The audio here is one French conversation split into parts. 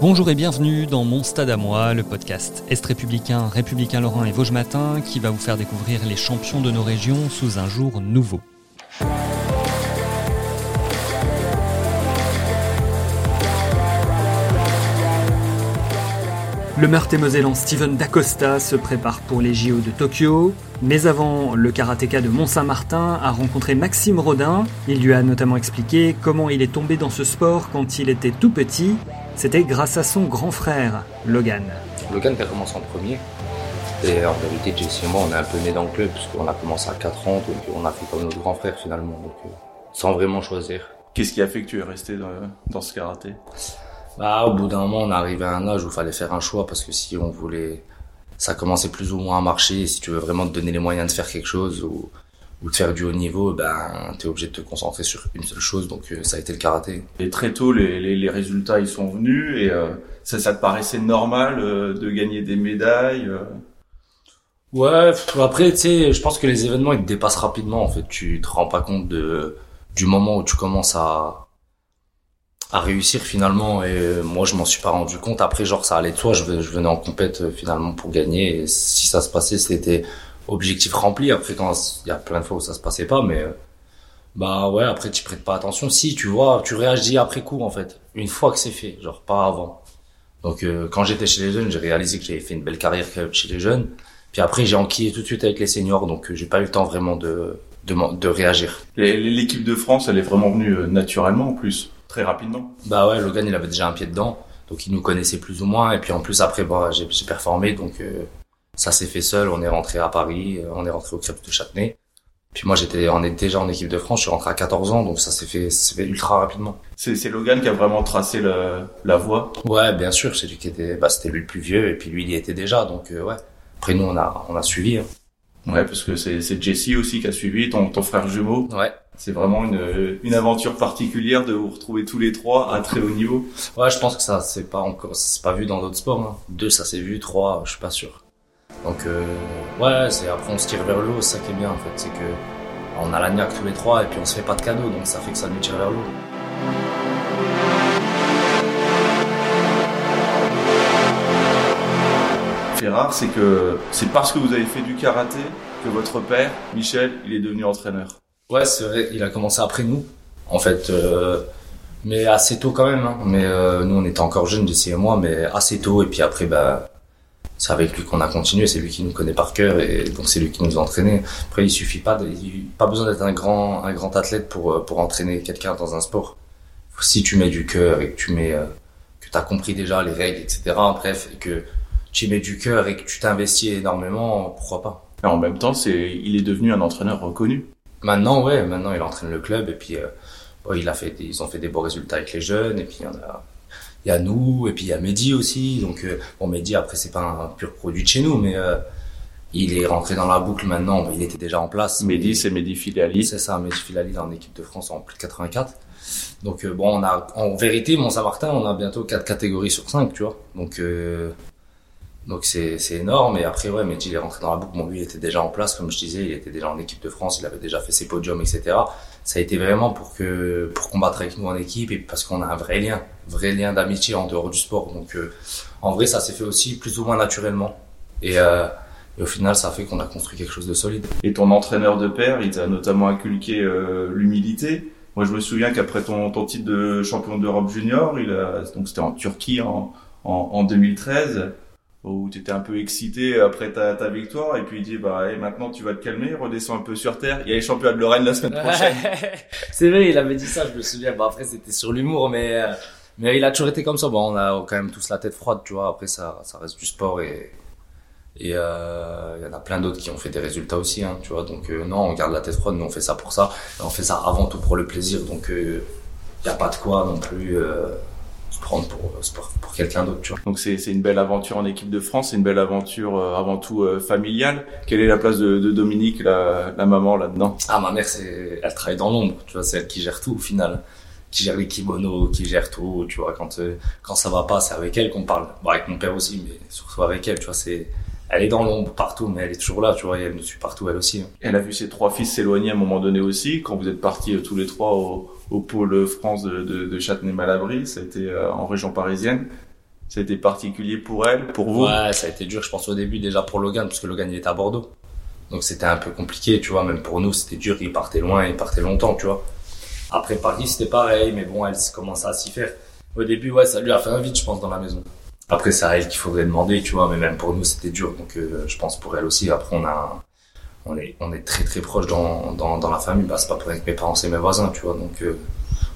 Bonjour et bienvenue dans Mon Stade à moi, le podcast Est républicain, républicain Lorrain et Vosges Matin qui va vous faire découvrir les champions de nos régions sous un jour nouveau. Le Meurthe-et-Mosellan Steven Dacosta se prépare pour les JO de Tokyo, mais avant, le karatéka de Mont-Saint-Martin a rencontré Maxime Rodin. Il lui a notamment expliqué comment il est tombé dans ce sport quand il était tout petit. C'était grâce à son grand frère, Logan. Logan qui a commencé en premier. Et en vérité, Jesse et moi, on est un peu nés dans le club, parce qu'on a commencé à 4 ans, donc on a fait comme notre grand frère finalement, donc, euh, sans vraiment choisir. Qu'est-ce qui a fait que tu es resté dans, dans ce karaté? Bah, au bout d'un moment, on est arrivé à un âge où il fallait faire un choix parce que si on voulait, ça commençait plus ou moins à marcher. Si tu veux vraiment te donner les moyens de faire quelque chose ou, ou de faire du haut niveau, ben, t'es obligé de te concentrer sur une seule chose. Donc, euh, ça a été le karaté. Et très tôt, les, les, les résultats, ils sont venus et euh, ça, ça te paraissait normal euh, de gagner des médailles euh? Ouais, après, tu sais, je pense que les événements, ils te dépassent rapidement. En fait, tu te rends pas compte de, du moment où tu commences à, à réussir finalement et euh, moi je m'en suis pas rendu compte après genre ça allait de soi je, je venais en compète euh, finalement pour gagner et si ça se passait c'était objectif rempli. Après quand il y a plein de fois où ça se passait pas mais euh, bah ouais après tu prêtes pas attention. Si tu vois tu réagis après coup en fait. Une fois que c'est fait genre pas avant. Donc euh, quand j'étais chez les jeunes j'ai réalisé que j'avais fait une belle carrière chez les jeunes. Puis après j'ai enquillé tout de suite avec les seniors donc j'ai pas eu le temps vraiment de de, de réagir. L'équipe de France elle est vraiment venue naturellement en plus très rapidement. Bah ouais, Logan il avait déjà un pied dedans, donc il nous connaissait plus ou moins. Et puis en plus après, bah, j'ai performé, donc euh, ça s'est fait seul. On est rentré à Paris, euh, on est rentré au Crêpes de Châtenay. Puis moi j'étais, on est déjà en équipe de France. Je suis rentré à 14 ans, donc ça s'est fait, ça fait ultra rapidement. C'est Logan qui a vraiment tracé la, la voie? Ouais, bien sûr, c'est lui qui était, bah c'était lui le plus vieux, et puis lui il y était déjà, donc euh, ouais. Après nous on a, on a suivi. Hein. Ouais, parce que c'est Jesse aussi qui a suivi ton, ton frère jumeau. Ouais. C'est vraiment une, une aventure particulière de vous retrouver tous les trois à très haut niveau. Ouais, je pense que ça c'est pas encore, c'est pas vu dans d'autres sports. Hein. Deux, ça s'est vu. Trois, je suis pas sûr. Donc euh, ouais, c'est après on se tire vers le haut. C'est ça qui est bien en fait, c'est que on a la niaque tous les trois et puis on se fait pas de cadeaux, donc ça fait que ça nous tire vers le haut. fait rare, c'est que c'est parce que vous avez fait du karaté que votre père, Michel, il est devenu entraîneur. Ouais, c'est vrai, il a commencé après nous, en fait, euh, mais assez tôt quand même. Hein. Mais euh, nous, on était encore jeunes, Jesse et moi, mais assez tôt. Et puis après, bah, c'est avec lui qu'on a continué. C'est lui qui nous connaît par cœur, et donc c'est lui qui nous a entraînés. Après, il suffit pas, de, il, pas besoin d'être un grand, un grand athlète pour pour entraîner quelqu'un dans un sport. Si tu mets du cœur et que tu mets, euh, que t'as compris déjà les règles, etc. Bref, et que tu y mets du cœur et que tu t'investis énormément, pourquoi pas? Et en même temps, c'est, il est devenu un entraîneur reconnu. Maintenant, ouais, maintenant il entraîne le club et puis euh, bon, il a fait, des, ils ont fait des beaux résultats avec les jeunes et puis il y en a, il y a nous et puis il y a Mehdi aussi. Donc euh, bon, Mehdi après c'est pas un pur produit de chez nous, mais euh, il est rentré dans la boucle maintenant. Bon, il était déjà en place. Mehdi, c'est Mehdi Filali. C'est ça, Mehdi Filali en équipe de France en plus de 84. Donc euh, bon, on a en vérité Mont-Saint-Martin, on a bientôt quatre catégories sur 5 tu vois. Donc donc c'est énorme. Et après ouais Mehdi il est rentré dans la boucle. Bon lui il était déjà en place comme je disais. Il était déjà en équipe de France. Il avait déjà fait ses podiums etc ça a été vraiment pour que pour combattre avec nous en équipe et parce qu'on a un vrai lien. Vrai lien d'amitié en dehors du sport. Donc euh, en vrai ça s'est fait aussi plus ou moins naturellement. Et, euh, et au final ça a fait qu'on a construit quelque chose de solide. Et ton entraîneur de père, il t'a notamment inculqué euh, l'humilité. Moi, je me souviens qu'après ton, titre de champion d'Europe junior, donc c'était en Turquie en, en 2013, où tu étais un peu excité après ta, ta victoire, et puis il dit, bah, maintenant tu vas te calmer, redescends un peu sur terre. Il y a les championnats de Lorraine la semaine prochaine. c'est vrai, il avait dit ça, je me souviens. Bon, après, c'était sur l'humour, mais, euh, mais il a toujours été comme ça. Bon, on a quand même tous la tête froide, tu vois. Après, ça, ça reste du sport et, Et euh, il y en a plein d'autres qui ont fait des résultats aussi, hein, tu vois. Donc euh, non, on garde la tête froide, nous on fait ça pour ça. On fait ça avant tout pour le plaisir. Donc il n'y a pas de quoi non plus prendre pour, pour, quelqu'un d'autre, tu vois. Donc c'est une belle aventure en équipe de France, c'est une belle aventure avant tout familiale. Quelle est la place de, de Dominique, la, la maman là-dedans? Ah ma mère, c'est, elle travaille dans l'ombre, tu vois, c'est elle qui gère tout au final qui gère les kimonos, qui gère tout, tu vois, quand, quand ça va pas, c'est avec elle qu'on parle. Bon, avec mon père aussi, mais surtout avec elle, tu vois, c'est, elle est dans l'ombre partout, mais elle est toujours là, tu vois, et elle nous suit partout, elle aussi. Elle a vu ses trois fils s'éloigner à un moment donné aussi, quand vous êtes partis euh, tous les trois au, au pôle France de, de, de Châtenay-Malabry, ça a été euh, en région parisienne. Ça a été particulier pour elle, pour vous? Ouais, ça a été dur, je pense, au début, déjà pour Logan, parce que Logan, il était à Bordeaux. Donc c'était un peu compliqué, tu vois, même pour nous, c'était dur, il partait loin, il partait longtemps, tu vois. Après Paris, c'était pareil, mais bon, elle commençait à s'y faire. Au début, ouais, ça lui a fait un vide, je pense, dans la maison. Après, c'est à elle qu'il faudrait demander, tu vois, mais même pour nous, c'était dur. Donc, euh, je pense pour elle aussi. Après, on a, on est, on est très très proche dans, dans, dans la famille. Bah, c'est pas pour rien que mes parents, c'est mes voisins, tu vois. Donc, euh,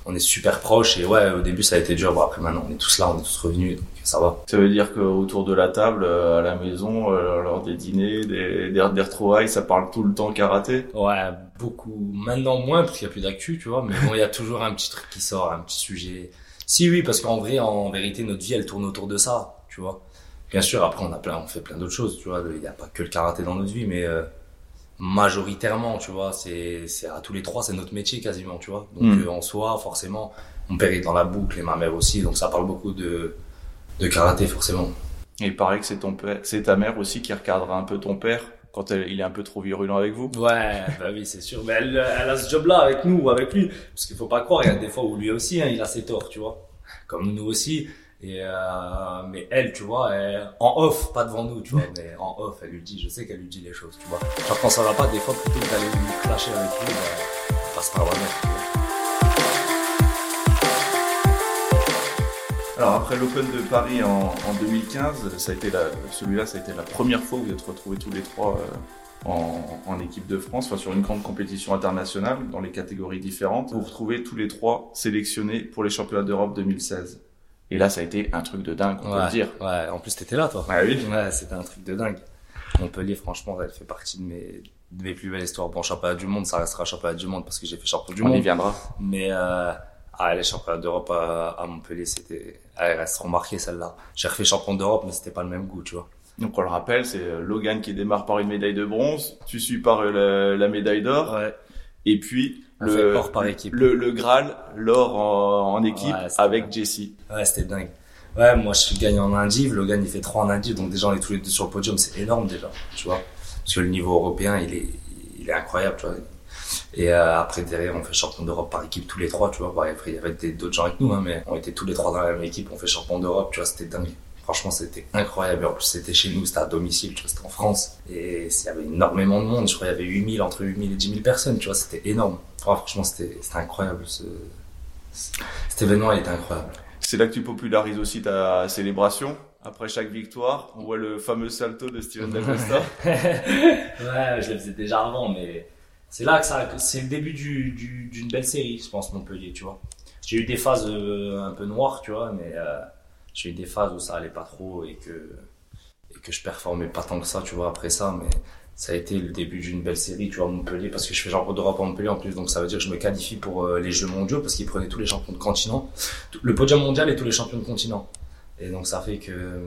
on est super proches. Et ouais, au début, ça a été dur. Bon, après, maintenant, on est tous là, on est tous revenus, donc ça va. Ça veut dire qu'autour de la table, euh, à la maison, lors des dîners, des, des, des retrouvailles, ça parle tout le temps karaté? Ouais, beaucoup. Maintenant, moins, parce qu'il y a plus d'actu, tu vois. Mais bon, il y a toujours un petit truc qui sort, un petit sujet si oui, parce qu'en vrai, en vérité, notre vie, elle tourne autour de ça, tu vois. Bien sûr, après, on a plein, on fait plein d'autres choses, tu vois. Il n'y a pas que le karaté dans notre vie, mais euh, majoritairement, tu vois, c'est, c'est à tous les trois, c'est notre métier quasiment, tu vois. Donc hmm. euh, en soi, forcément, mon père est dans la boucle et ma mère aussi, donc ça parle beaucoup de de karaté forcément. Et il paraît que c'est ton père, c'est ta mère aussi qui recadrera un peu ton père quand il est un peu trop virulent avec vous Ouais, bah oui, c'est sûr. Mais elle, elle a ce job-là avec nous ou avec lui. Parce qu'il faut pas croire, il y a des fois où lui aussi, hein, il a ses torts, tu vois. Comme nous aussi. Euh, mais elle, tu vois, elle, en off, pas devant nous, tu vois, mais en off, elle lui dit, je sais qu'elle lui dit les choses, tu vois. Genre quand ça va pas, des fois, plutôt que d'aller lui clasher avec lui, on passe par la Alors après l'Open de Paris en, 2015, ça a été celui-là, ça a été la première fois où vous êtes retrouvés tous les trois euh, en, équipe de France, enfin sur une grande compétition internationale dans les catégories différentes. Vous vous retrouvez tous les trois sélectionnés pour les championnats d'Europe 2016. Et là, ça a été un truc de dingue, on peut le dire. Ouais, en plus t'étais là, toi. Ouais, oui. Ouais, c'était un truc de dingue. Montpellier, franchement, elle fait partie de mes, de mes plus belles histoires. Bon, championnat du monde, ça restera championnat du monde parce que j'ai fait champion du monde. On y viendra. Mais euh, ah, les championnats d'Europe à, Montpellier, c'était, elles resteront marquées celle-là. J'ai refait champion d'Europe, mais c'était pas le même goût, tu vois. Donc on le rappelle, c'est euh, Logan qui démarre par une médaille de bronze, tu suis par euh, la, médaille d'or, ouais. Et puis le, par équipe. le, le Graal, l'or en, équipe avec Jessie. Ouais, c'était dingue. Ouais, moi je suis gagné en indiv, Logan il fait 3 en indiv, donc déjà on est tous les deux sur le podium, c'est énorme déjà, tu vois. Parce que le niveau européen, il est, il est incroyable, tu vois. Et euh, après, derrière, on fait champion d'Europe par équipe tous les trois, tu vois. après, il y avait d'autres gens avec nous, hein, mais on était tous les trois dans la même équipe, on fait champion d'Europe, tu vois, c'était dingue. Franchement, c'était incroyable. En plus, c'était chez nous, c'était à domicile, tu vois, c'était en France. Et il y avait énormément de monde. Je crois qu'il y avait 8000, entre 8000 et 10 000 personnes, tu vois, c'était énorme. franchement, c'était incroyable. Ce... Cet événement, il était incroyable. C'est là que tu popularises aussi ta célébration. Après chaque victoire, on voit le fameux salto de Steven D'Acosta. ouais, je le faisais déjà avant, mais c'est là que ça, c'est le début d'une du, belle série, je pense, Montpellier, tu vois. J'ai eu des phases euh, un peu noires, tu vois, mais euh, j'ai eu des phases où ça allait pas trop et que, et que je performais pas tant que ça, tu vois, après ça, mais ça a été le début d'une belle série, tu vois, Montpellier, parce que je fais genre d'Europe à Montpellier en plus, donc ça veut dire que je me qualifie pour euh, les Jeux mondiaux, parce qu'ils prenaient tous les champions de continent, le podium mondial et tous les champions de continent. Et donc ça fait que,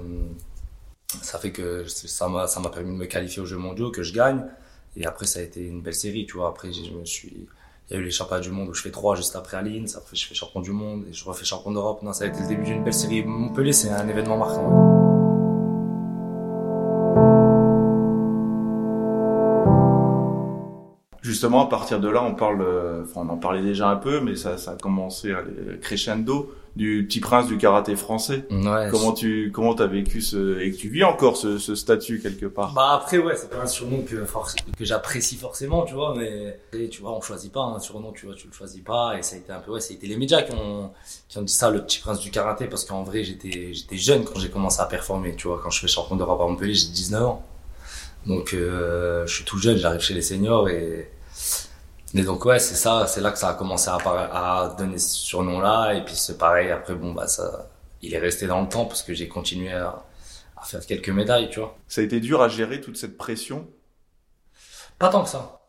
ça fait que ça m'a, ça m'a permis de me qualifier aux Jeux mondiaux, que je gagne. Et après, ça a été une belle série, tu vois. Après, je me suis, il y a eu les championnats du monde où je fais trois juste après Aline. Après, je fais champion du monde et je refais champion d'Europe. Non, ça a été le début d'une belle série. Montpellier, c'est un événement marquant. Justement, à partir de là, euh, on en parlait déjà un peu, mais ça, a commencé à crescendo du petit prince du karaté français. Ouais, comment tu comment t'as vécu ce et que tu vis encore ce, ce statut quelque part? Bah après ouais, c'est pas un surnom que que j'apprécie forcément, tu vois, mais tu vois, on choisit pas un surnom, tu vois, tu le choisis pas et ça a été un peu ouais, ça a été les médias qui ont qui ont dit ça le petit prince du karaté parce qu'en vrai, j'étais j'étais jeune quand j'ai commencé à performer, tu vois, quand je fais champion d'Europe à Montpellier, j'ai 19 ans. Donc euh, je suis tout jeune, j'arrive chez les seniors et donc ouais, c'est ça, c'est là que ça a commencé à, à donner ce surnom-là. Et puis c'est pareil, après bon bah ça, il est resté dans le temps parce que j'ai continué à, à faire quelques médailles, tu vois. Ça a été dur à gérer toute cette pression? Pas tant que ça.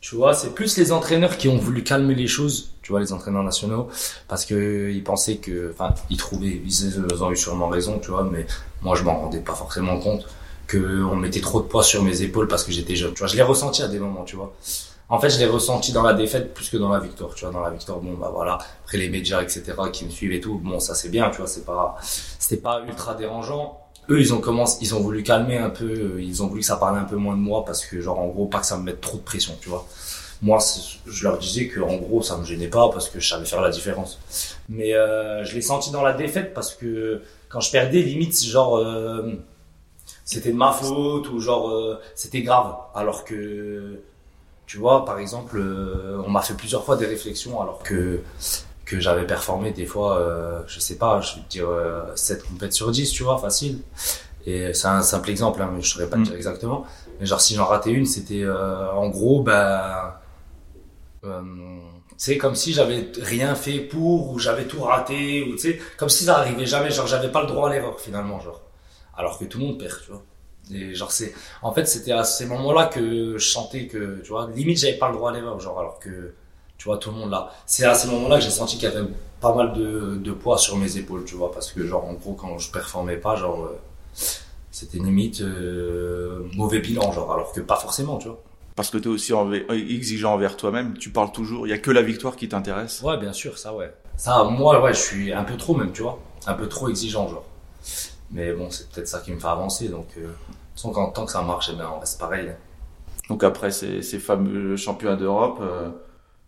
Tu vois, c'est plus les entraîneurs qui ont voulu calmer les choses, tu vois, les entraîneurs nationaux, parce que ils pensaient que, enfin, ils trouvaient, ils ont eu sûrement raison, tu vois, mais moi je m'en rendais pas forcément compte que on mettait trop de poids sur mes épaules parce que j'étais jeune. Tu vois, je l'ai ressenti à des moments, tu vois. En fait, je l'ai ressenti dans la défaite plus que dans la victoire. Tu vois, dans la victoire, bon, bah voilà, après les médias, etc., qui me suivent et tout, bon, ça c'est bien, tu vois, c'est pas, c'était pas ultra dérangeant. Eux, ils ont commencé, ils ont voulu calmer un peu, ils ont voulu que ça parle un peu moins de moi parce que, genre, en gros, pas que ça me mette trop de pression, tu vois. Moi, je leur disais que, en gros, ça me gênait pas parce que je savais faire la différence. Mais euh, je l'ai senti dans la défaite parce que quand je perdais, limite, genre, euh, c'était de ma faute ou genre, euh, c'était grave. Alors que tu vois, par exemple, euh, on m'a fait plusieurs fois des réflexions alors que que j'avais performé des fois, euh, je sais pas, je vais te dire euh, 7 compètes sur 10, tu vois, facile. Et c'est un simple exemple, hein, mais je saurais pas te dire exactement. Mais genre si j'en ratais une, c'était euh, en gros, ben, c'est comme si j'avais rien fait pour ou j'avais tout raté ou tu sais, comme si ça arrivait jamais, genre j'avais pas le droit à l'erreur finalement, genre. Alors que tout le monde perd, tu vois. Et genre c'est, en fait, c'était à ces moments-là que je sentais que, tu vois, limite j'avais pas le droit à l'erreur, genre alors que, tu vois, tout le monde là. C'est à ces moments-là que j'ai senti qu'il y avait pas mal de, de poids sur mes épaules, tu vois, parce que genre en gros quand je performais pas, genre euh, c'était limite euh, mauvais bilan, genre alors que pas forcément, tu vois. Parce que tu es aussi exigeant envers toi-même, tu parles toujours, il y a que la victoire qui t'intéresse. Ouais, bien sûr, ça ouais. Ça, moi, ouais, je suis un peu trop même, tu vois, un peu trop exigeant, genre. Mais bon, c'est peut-être ça qui me fait avancer. Donc, euh, tant, tant que ça marche, eh bien, on reste pareil. Donc après ces, ces fameux championnats d'Europe, euh,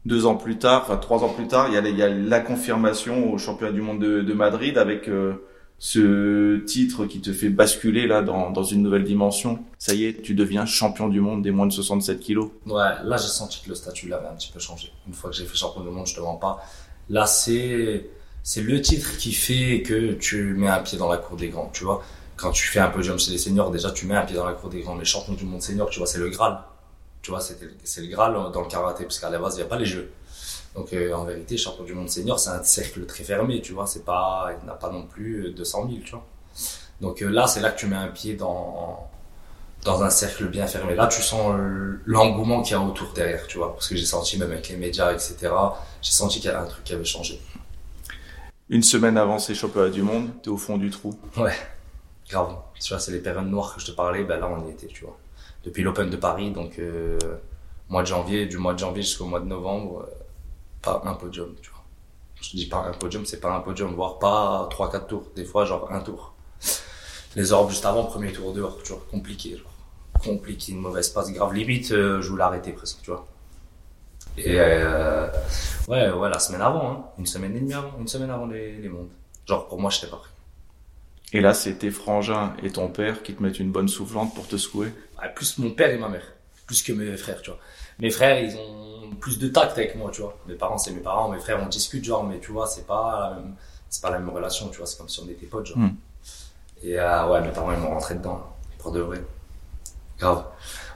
deux ans plus tard, enfin trois ans plus tard, il y a, il y a la confirmation au championnat du monde de, de Madrid avec euh, ce titre qui te fait basculer là dans, dans une nouvelle dimension. Ça y est, tu deviens champion du monde des moins de 67 kilos. Ouais, là j'ai senti que le statut l'avait un petit peu changé. Une fois que j'ai fait champion du monde, je te mens pas. Là c'est c'est le titre qui fait que tu mets un pied dans la cour des grands, tu vois. Quand tu fais un podium chez les seniors, déjà tu mets un pied dans la cour des grands. Mais champion du monde senior, tu vois, c'est le Graal. Tu vois, c'est le Graal dans le karaté, parce qu'à la base, il n'y a pas les jeux. Donc euh, en vérité, champion du monde senior, c'est un cercle très fermé, tu vois. C'est pas, il n'a pas non plus 200 000, tu vois. Donc euh, là, c'est là que tu mets un pied dans dans un cercle bien fermé. Là, tu sens l'engouement qu'il y a autour derrière, tu vois. Parce que j'ai senti, même avec les médias, etc., j'ai senti qu'il y avait un truc qui avait changé une semaine avant ces championnats du monde, t'es au fond du trou. Ouais, grave. Tu vois, c'est les périodes noires que je te parlais, ben là on y était, tu vois. Depuis l'Open de Paris, donc euh, mois de janvier, du mois de janvier jusqu'au mois de novembre, euh, pas un podium, tu vois. Je dis pas un podium, c'est pas un podium, voire pas 3-4 tours, des fois genre un tour. Les orbes juste avant, premier tour dehors, tu vois, compliqué. Compliqué, une mauvaise passe grave, limite, euh, je voulais arrêter presque, tu vois. Et euh, ouais, ouais, la semaine avant, hein. une semaine et demie avant, une semaine avant les, les mondes. Genre pour moi, j'étais pas prêt. Et là, c'est tes frangins et ton père qui te mettent une bonne soufflante pour te secouer? Ouais, plus mon père et ma mère, plus que mes frères, tu vois. Mes frères, ils ont plus de tact avec moi, tu vois. Mes parents, c'est mes parents, mes frères, on discute, genre, mais tu vois, c'est pas la même, c'est pas la même relation, tu vois. C'est comme si on était potes, genre. Mm. Et euh, ouais, mes parents, ils m'ont rentré dedans, pour de vrai. Grave.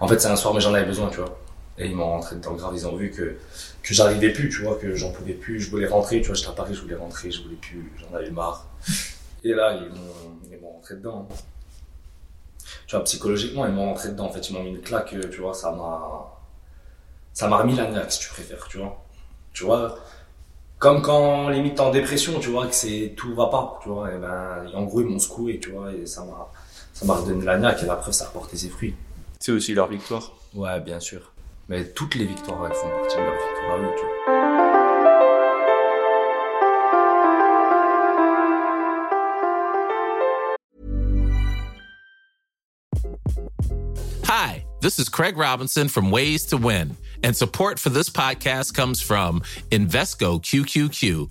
En fait, c'est un soir, mais j'en avais besoin, tu vois. Et ils m'ont rentré dedans grave, ils ont vu que, que j'arrivais plus, tu vois, que j'en pouvais plus, je voulais rentrer, tu vois, j'étais à Paris, je voulais rentrer, je voulais plus, j'en avais marre. Et là, ils m'ont, ils m'ont rentré dedans. Tu vois, psychologiquement, ils m'ont rentré dedans, en fait, ils m'ont mis une claque, tu vois, ça m'a, ça m'a remis la niaque, si tu préfères, tu vois. Tu vois, comme quand, limite, t'es en dépression, tu vois, que c'est, tout va pas, tu vois, et ben, en gros, ils m'ont secoué, tu vois, et ça m'a, ça m'a redonné la niaque, et la preuve, ça a porté ses fruits. C'est aussi leur victoire. Ouais, bien sûr. Mais toutes les victoires, elles font partie de leur victoire à eux, tu vois. Hi, this is Craig Robinson from Ways to Win, and support for this podcast comes from Invesco QQQ,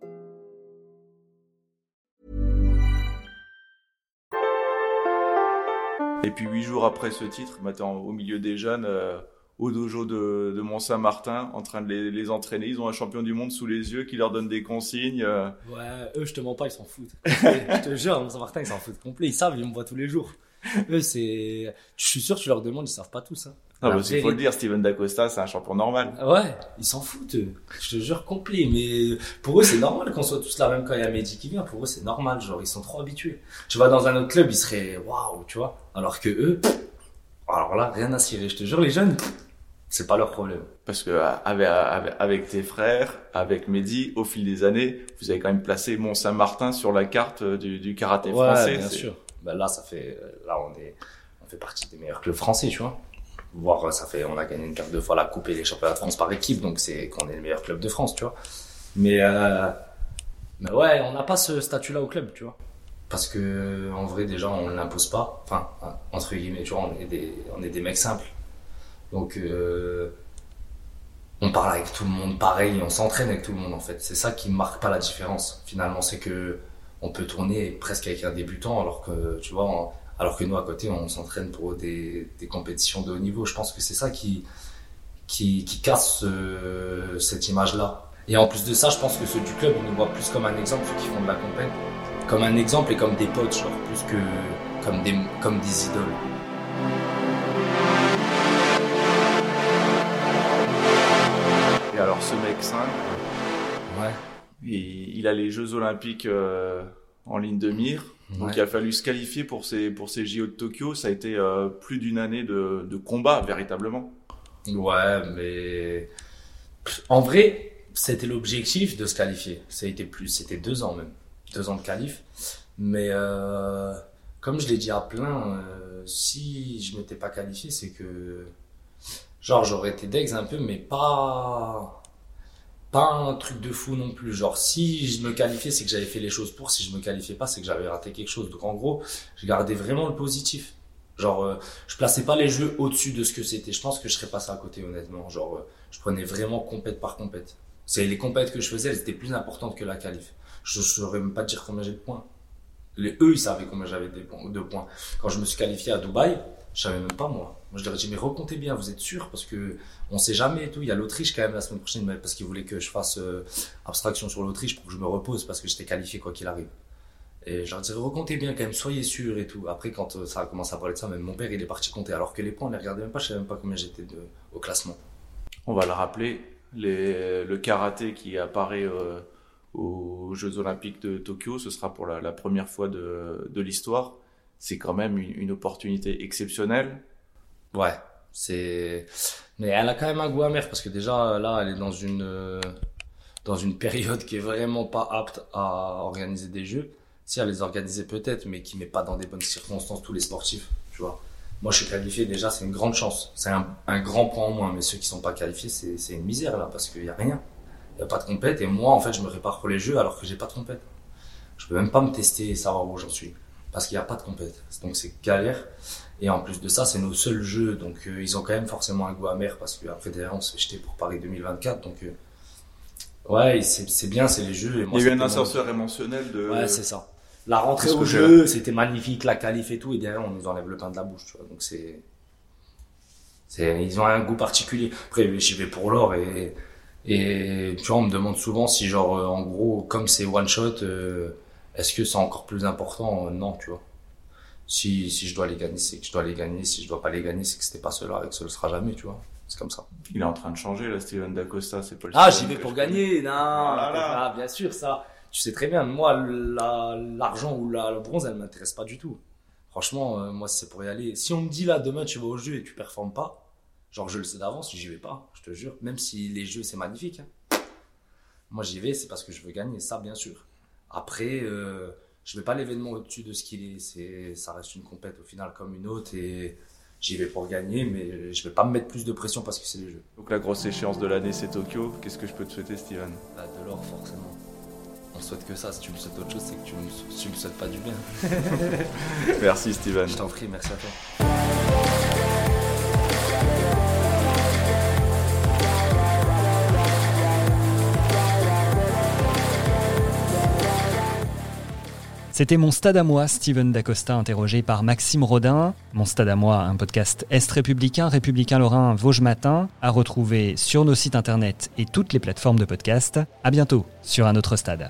Et puis huit jours après ce titre, maintenant au milieu des jeunes, euh, au dojo de, Mont-Saint-Martin en train de les, entraîner. Ils ont un champion du monde sous les yeux qui leur donne des consignes. Ouais, eux, je te mens pas, ils s'en foutent. je te jure, Mont-Saint-Martin, ils s'en foutent complet. Ils savent, ils me voient tous les jours. Eux, c'est, je suis sûr, tu leur demandes, ils savent pas tous, hein. Non, parce qu'il faut le dire, Steven D'Acosta, c'est un champion normal. Ouais, ils s'en foutent, eux. Je te jure, complet. Mais pour eux, c'est normal qu'on soit tous là, même quand il y a Mehdi qui vient. Pour eux, c'est normal. Genre, ils sont trop habitués. Tu vas dans un autre club, ils seraient waouh, tu vois. Alors que eux, alors là, rien à cirer. Je te jure, les jeunes, c'est pas leur problème. Parce que avec, avec, tes frères, avec Mehdi, au fil des années, vous avez quand même placé Mont-Saint-Martin sur la carte du, du karaté ouais, français. bien sûr. Ben là, ça fait, là, on est, on fait partie des meilleurs clubs français, tu vois. Voire ça fait on a gagné une carte de fois la coupe et les championnats de France par équipe donc c'est qu'on est le meilleur club de France tu vois. Mais euh, mais ouais on n'a pas ce statut là au club tu vois. Parce que en vrai déjà on l'impose pas. Enfin entre guillemets tu vois on est des on est des mecs simples. Donc euh, on parle avec tout le monde pareil on s'entraîne avec tout le monde en fait. C'est ça qui marque pas la différence finalement. C'est que on peut tourner presque avec un débutant alors que tu vois alors que nous, à côté, on s'entraîne pour des, des, compétitions de haut niveau. Je pense que c'est ça qui, qui, qui casse euh, cette image-là. Et en plus de ça, je pense que ceux du club, on nous voit plus comme un exemple, ceux qui font de la compète, comme un exemple et comme des potes, genre, plus que comme des, comme des idoles. Et alors, ce mec 5, ouais. Il, il a les Jeux Olympiques euh, en ligne de mire. Donc il a fallu se qualifier pour ces pour ces JO de Tokyo. Ça a été euh, plus d'une année de, de combat véritablement. Ouais, mais en vrai, c'était l'objectif de se qualifier. Ça a été plus, c'était deux ans même, deux ans de qualif. Mais euh, comme je l'ai dit à plein, si je m'étais pas qualifié, c'est que genre j'aurais été dex un peu, mais pas pas un truc de fou non plus. Genre, si je me qualifiais, c'est que j'avais fait les choses pour. Si je me qualifiais pas, c'est que j'avais raté quelque chose. Donc, en gros, je gardais vraiment le positif. Genre, euh, je plaçais pas les jeux au-dessus de ce que c'était. Je pense que je serais passé à côté, honnêtement. Genre, euh, je prenais vraiment compète par compète. C'est les compètes que je faisais, elles étaient plus importantes que la qualif. Je ne saurais même pas dire combien j'ai de points. Les, eux, ils savaient combien j'avais de points. Quand je me suis qualifié à Dubaï, je savais même pas moi. Moi, je leur ai dit, mais recomptez bien, vous êtes sûr Parce que on sait jamais tout. Il y a l'Autriche quand même la semaine prochaine, parce qu'ils voulaient que je fasse euh, abstraction sur l'Autriche pour que je me repose parce que j'étais qualifié quoi qu'il arrive. Et je leur disais, recomptez bien quand même, soyez sûr et tout. Après, quand euh, ça a commencé à parler de ça, même mon père, il est parti compter. Alors que les points, on les regardait même pas, je savais même pas combien j'étais au classement. On va le rappeler, le karaté qui apparaît euh, aux Jeux Olympiques de Tokyo, ce sera pour la, première fois de l'histoire. C'est quand même une, opportunité exceptionnelle. Ouais, c'est. Mais elle a quand même un goût amer parce que déjà là, elle est dans une dans une période qui est vraiment pas apte à organiser des jeux. Si elle les organisait peut-être, mais qui met pas dans des bonnes circonstances tous les sportifs, tu vois. Moi, je suis qualifié déjà, c'est une grande chance. C'est un, un, grand point en moins, mais ceux qui sont pas qualifiés, c'est une misère là parce qu'il y a rien. Il y a pas de compète et moi, en fait, je me prépare pour les jeux alors que j'ai pas de compète. Je peux même pas me tester et savoir où j'en suis parce qu'il n'y a pas de compète. Donc c'est galère. Et en plus de ça, c'est nos seuls jeux, donc euh, ils ont quand même forcément un goût amer parce qu'après derrière, on se fait jeter pour Paris 2024. Donc euh, ouais, c'est bien, c'est les jeux. Et moi, Il y a eu un ascenseur émotionnel de. Ouais, c'est ça. La rentrée au jeu, c'était magnifique, la qualif et tout, et derrière, on nous enlève le pain de la bouche, tu vois. Donc c'est, c'est, ils ont un goût particulier. Après, j'y vais pour l'or et et tu vois, on me demande souvent si genre, euh, en gros, comme c'est one shot. Euh, est-ce que c'est encore plus important? Non, tu vois. Si, si je dois les gagner, c'est que je dois les gagner. Si je dois pas les gagner, c'est que c'était pas cela et que ce ne sera jamais, tu vois. C'est comme ça. Il est en train de changer, là, Steven D'Acosta, c'est pas le Ah, j'y vais pour gagner, non. Ah, bien sûr, ça. Tu sais très bien, moi, l'argent ou la, le bronze, elle m'intéresse pas du tout. Franchement, euh, moi, c'est pour y aller. Si on me dit là, demain, tu vas au jeu et tu performes pas, genre, je le sais d'avance, j'y vais pas, je te jure. Même si les jeux, c'est magnifique. Hein. Moi, j'y vais, c'est parce que je veux gagner, ça, bien sûr. Après, euh, je mets pas l'événement au-dessus de ce qu'il est. C'est, ça reste une compète au final comme une autre et j'y vais pour gagner, mais je vais pas me mettre plus de pression parce que c'est les jeux. Donc la grosse échéance de l'année, c'est Tokyo. Qu'est-ce que je peux te souhaiter, Steven? Bah, De l'or, forcément. On souhaite que ça. Si tu me souhaites autre chose, c'est que tu me, tu me souhaites pas du bien. merci, Steven. Je t'en prie, merci à toi. C'était Mon Stade à moi, Steven Dacosta, interrogé par Maxime Rodin. Mon Stade à moi, un podcast Est républicain, républicain lorrain, Vosges Matin, à retrouver sur nos sites internet et toutes les plateformes de podcast. À bientôt sur un autre stade.